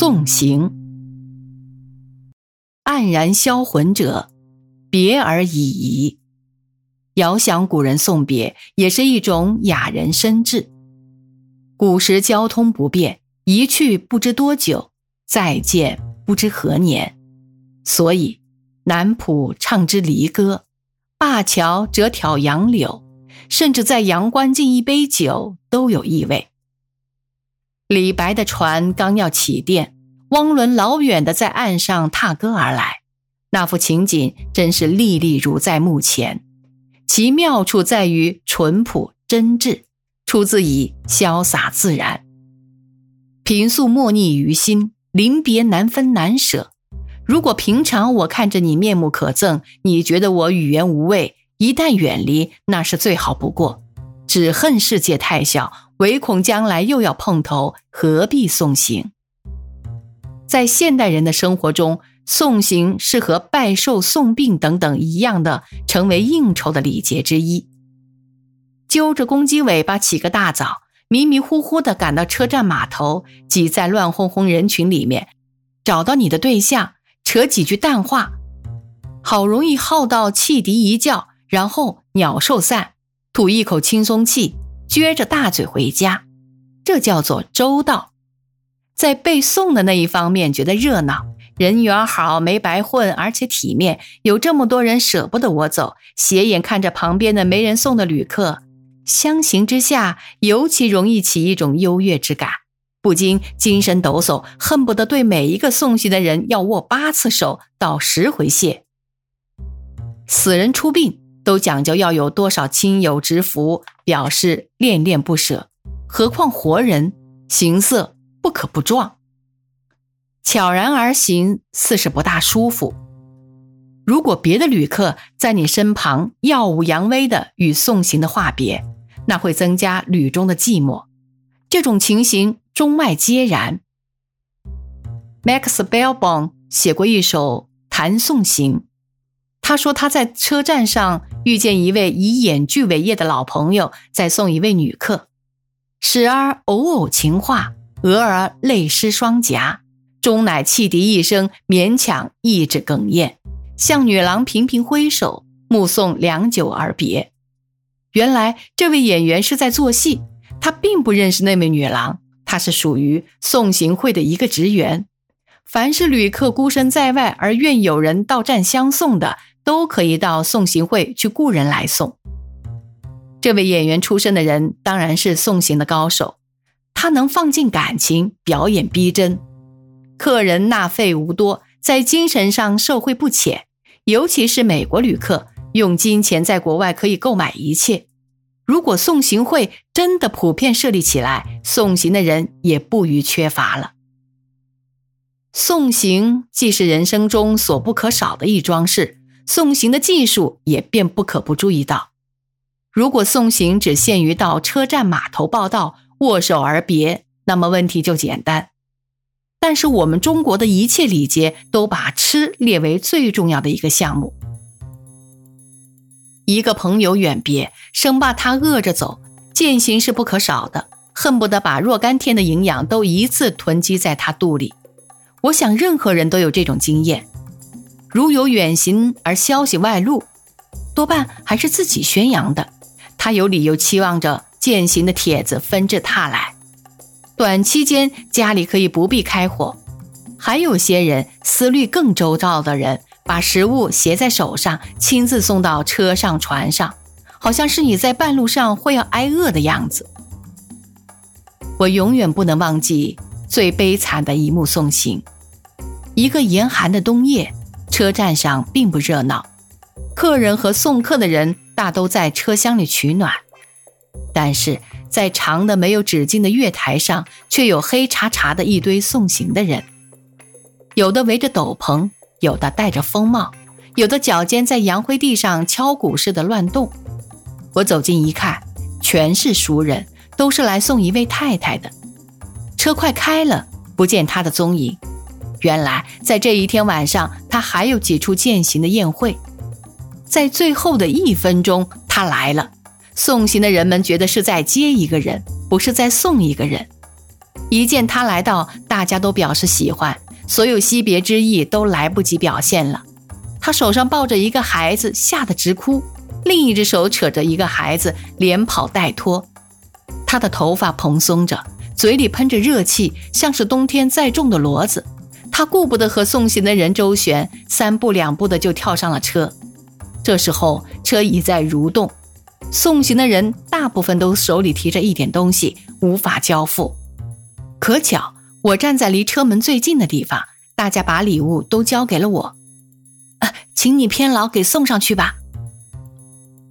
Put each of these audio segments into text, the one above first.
送行，黯然销魂者，别而已矣。遥想古人送别，也是一种雅人深志。古时交通不便，一去不知多久，再见不知何年，所以南浦唱之离歌，灞桥折挑杨柳，甚至在阳关敬一杯酒，都有意味。李白的船刚要起电，汪伦老远的在岸上踏歌而来，那幅情景真是历历如在目前。其妙处在于淳朴真挚，出自以潇洒自然。平素莫逆于心，临别难分难舍。如果平常我看着你面目可憎，你觉得我语言无味，一旦远离，那是最好不过。只恨世界太小。唯恐将来又要碰头，何必送行？在现代人的生活中，送行是和拜寿、送病等等一样的，成为应酬的礼节之一。揪着公鸡尾巴起个大早，迷迷糊糊的赶到车站码头，挤在乱哄哄人群里面，找到你的对象，扯几句淡话，好容易耗到汽笛一叫，然后鸟兽散，吐一口轻松气。撅着大嘴回家，这叫做周到。在被送的那一方面觉得热闹，人缘好，没白混，而且体面。有这么多人舍不得我走，斜眼看着旁边的没人送的旅客，相形之下，尤其容易起一种优越之感，不禁精神抖擞，恨不得对每一个送行的人要握八次手，道十回谢。死人出殡。都讲究要有多少亲友执福，表示恋恋不舍。何况活人，形色不可不壮。悄然而行，似是不大舒服。如果别的旅客在你身旁耀武扬威的与送行的话别，那会增加旅中的寂寞。这种情形中外皆然。Max b e l b o n 写过一首《弹送行》。他说他在车站上遇见一位以演剧为业的老朋友，在送一位女客，时而偶偶情话，俄而泪湿双颊，终乃汽笛一声，勉强抑制哽咽，向女郎频频挥手，目送良久而别。原来这位演员是在做戏，他并不认识那位女郎，他是属于送行会的一个职员。凡是旅客孤身在外而愿有人到站相送的。都可以到送行会去雇人来送。这位演员出身的人当然是送行的高手，他能放进感情，表演逼真。客人纳费无多，在精神上受贿不浅，尤其是美国旅客，用金钱在国外可以购买一切。如果送行会真的普遍设立起来，送行的人也不予缺乏了。送行既是人生中所不可少的一桩事。送行的技术也便不可不注意到。如果送行只限于到车站码头报到、握手而别，那么问题就简单。但是我们中国的一切礼节都把吃列为最重要的一个项目。一个朋友远别，生怕他饿着走，践行是不可少的，恨不得把若干天的营养都一次囤积在他肚里。我想任何人都有这种经验。如有远行而消息外露，多半还是自己宣扬的。他有理由期望着践行的帖子纷至沓来。短期间家里可以不必开火。还有些人思虑更周到的人，把食物携在手上，亲自送到车上船上，好像是你在半路上会要挨饿的样子。我永远不能忘记最悲惨的一幕送行：一个严寒的冬夜。车站上并不热闹，客人和送客的人大都在车厢里取暖，但是在长的没有止境的月台上，却有黑查查的一堆送行的人，有的围着斗篷，有的戴着风帽，有的脚尖在洋灰地上敲鼓似的乱动。我走近一看，全是熟人，都是来送一位太太的。车快开了，不见他的踪影。原来，在这一天晚上，他还有几处践行的宴会。在最后的一分钟，他来了。送行的人们觉得是在接一个人，不是在送一个人。一见他来到，大家都表示喜欢，所有惜别之意都来不及表现了。他手上抱着一个孩子，吓得直哭；另一只手扯着一个孩子，连跑带拖。他的头发蓬松着，嘴里喷着热气，像是冬天载重的骡子。他顾不得和送行的人周旋，三步两步的就跳上了车。这时候车已在蠕动，送行的人大部分都手里提着一点东西，无法交付。可巧我站在离车门最近的地方，大家把礼物都交给了我。啊，请你偏劳给送上去吧。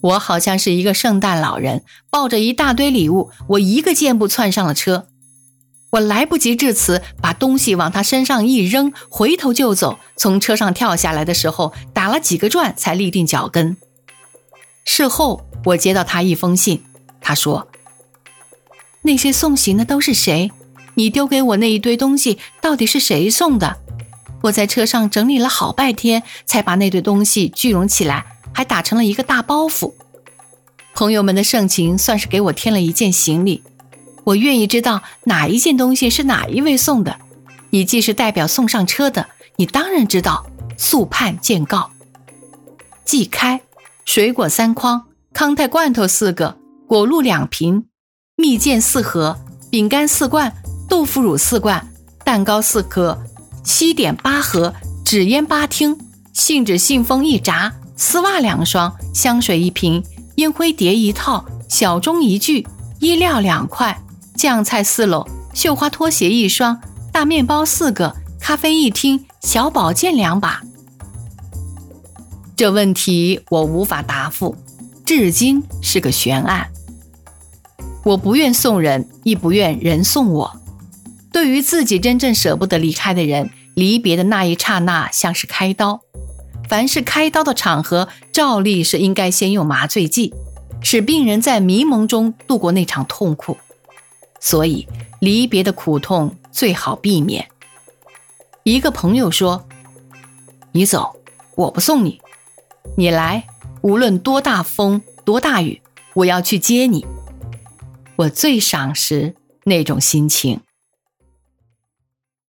我好像是一个圣诞老人，抱着一大堆礼物，我一个箭步窜上了车。我来不及致辞，把东西往他身上一扔，回头就走。从车上跳下来的时候，打了几个转才立定脚跟。事后我接到他一封信，他说：“那些送行的都是谁？你丢给我那一堆东西到底是谁送的？我在车上整理了好半天，才把那堆东西聚拢起来，还打成了一个大包袱。朋友们的盛情算是给我添了一件行李。”我愿意知道哪一件东西是哪一位送的。你既是代表送上车的，你当然知道。速判见告。季开，水果三筐，康泰罐头四个，果露两瓶，蜜饯四盒，饼干四罐，豆腐乳四罐，蛋糕四颗，西点八盒，纸烟八听，信纸信封一扎，丝袜两双，香水一瓶，烟灰碟一套，小钟一具，衣料两块。酱菜四篓，绣花拖鞋一双，大面包四个，咖啡一听，小宝剑两把。这问题我无法答复，至今是个悬案。我不愿送人，亦不愿人送我。对于自己真正舍不得离开的人，离别的那一刹那像是开刀。凡是开刀的场合，照例是应该先用麻醉剂，使病人在迷蒙中度过那场痛苦。所以，离别的苦痛最好避免。一个朋友说：“你走，我不送你；你来，无论多大风多大雨，我要去接你。”我最赏识那种心情。